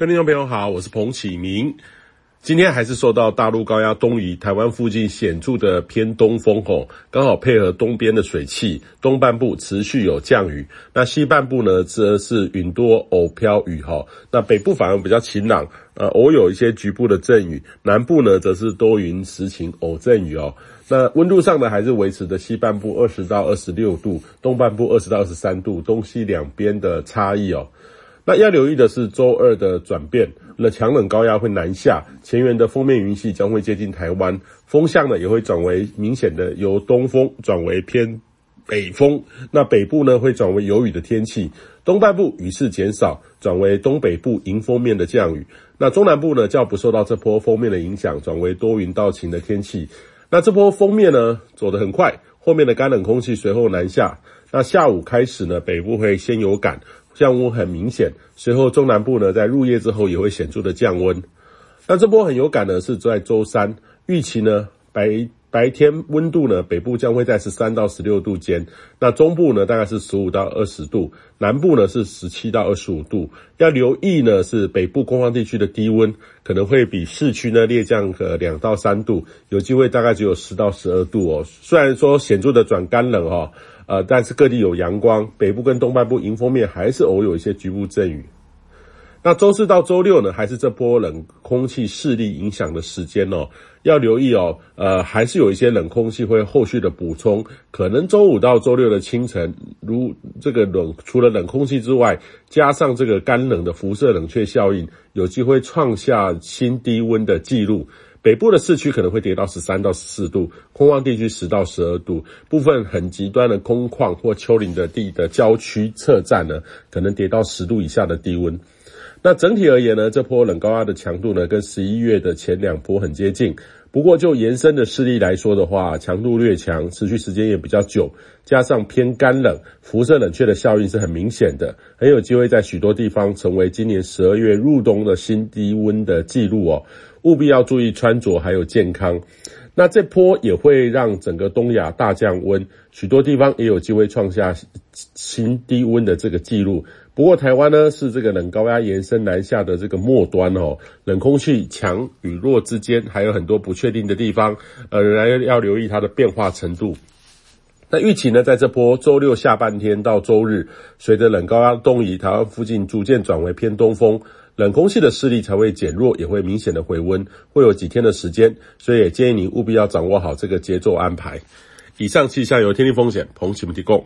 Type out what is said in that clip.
各位听众朋友好，我是彭启明。今天还是受到大陆高压东移，台湾附近显著的偏东风吼，刚好配合东边的水汽，东半部持续有降雨，那西半部呢则是云多偶飘雨哈。那北部反而比较晴朗，呃，偶有一些局部的阵雨，南部呢则是多云时晴偶阵雨哦。那温度上呢还是维持的西半部二十到二十六度，东半部二十到二十三度，东西两边的差异哦。那要留意的是周二的转变，那强冷高压会南下，前缘的锋面云系将会接近台湾，风向呢也会转为明显的由东风转为偏北风，那北部呢会转为有雨的天气，东半部雨势减少，转为东北部迎风面的降雨，那中南部呢较不受到这波锋面的影响，转为多云到晴的天气。那这波锋面呢走得很快，后面的干冷空气随后南下，那下午开始呢北部会先有感。降温很明显，随后中南部呢，在入夜之后也会显著的降温。那这波很有感呢，是在周三，预期呢白白天温度呢，北部将会在十三到十六度间，那中部呢大概是十五到二十度，南部呢是十七到二十五度。要留意呢是北部空旷地区的低温可能会比市区呢略降个两到三度，有机会大概只有十到十二度哦。虽然说显著的转干冷哦。呃，但是各地有阳光，北部跟东半部迎风面还是偶有一些局部阵雨。那周四到周六呢，还是这波冷空气势力影响的时间哦，要留意哦。呃，还是有一些冷空气会后续的补充，可能周五到周六的清晨，如这个冷，除了冷空气之外，加上这个干冷的辐射冷却效应，有机会创下新低温的记录。北部的市区可能会跌到十三到十四度，空旷地区十到十二度，部分很极端的空旷或丘陵的地的郊区侧站呢，可能跌到十度以下的低温。那整体而言呢，这波冷高压的强度呢，跟十一月的前两波很接近。不过就延伸的势力来说的话，强度略强，持续时间也比较久，加上偏干冷，辐射冷却的效应是很明显的，很有机会在许多地方成为今年十二月入冬的新低温的记录哦。务必要注意穿着还有健康，那这波也会让整个东亚大降温，许多地方也有机会创下新低温的这个记录。不过台湾呢是这个冷高压延伸南下的这个末端哦，冷空气强与弱之间还有很多不确定的地方，呃，仍然要留意它的变化程度。那预期呢，在这波周六下半天到周日，随着冷高压东移，台湾附近逐渐转为偏东风。冷空气的势力才会减弱，也会明显的回温，会有几天的时间，所以也建议您务必要掌握好这个节奏安排。以上气象由天气风险彭启明提供。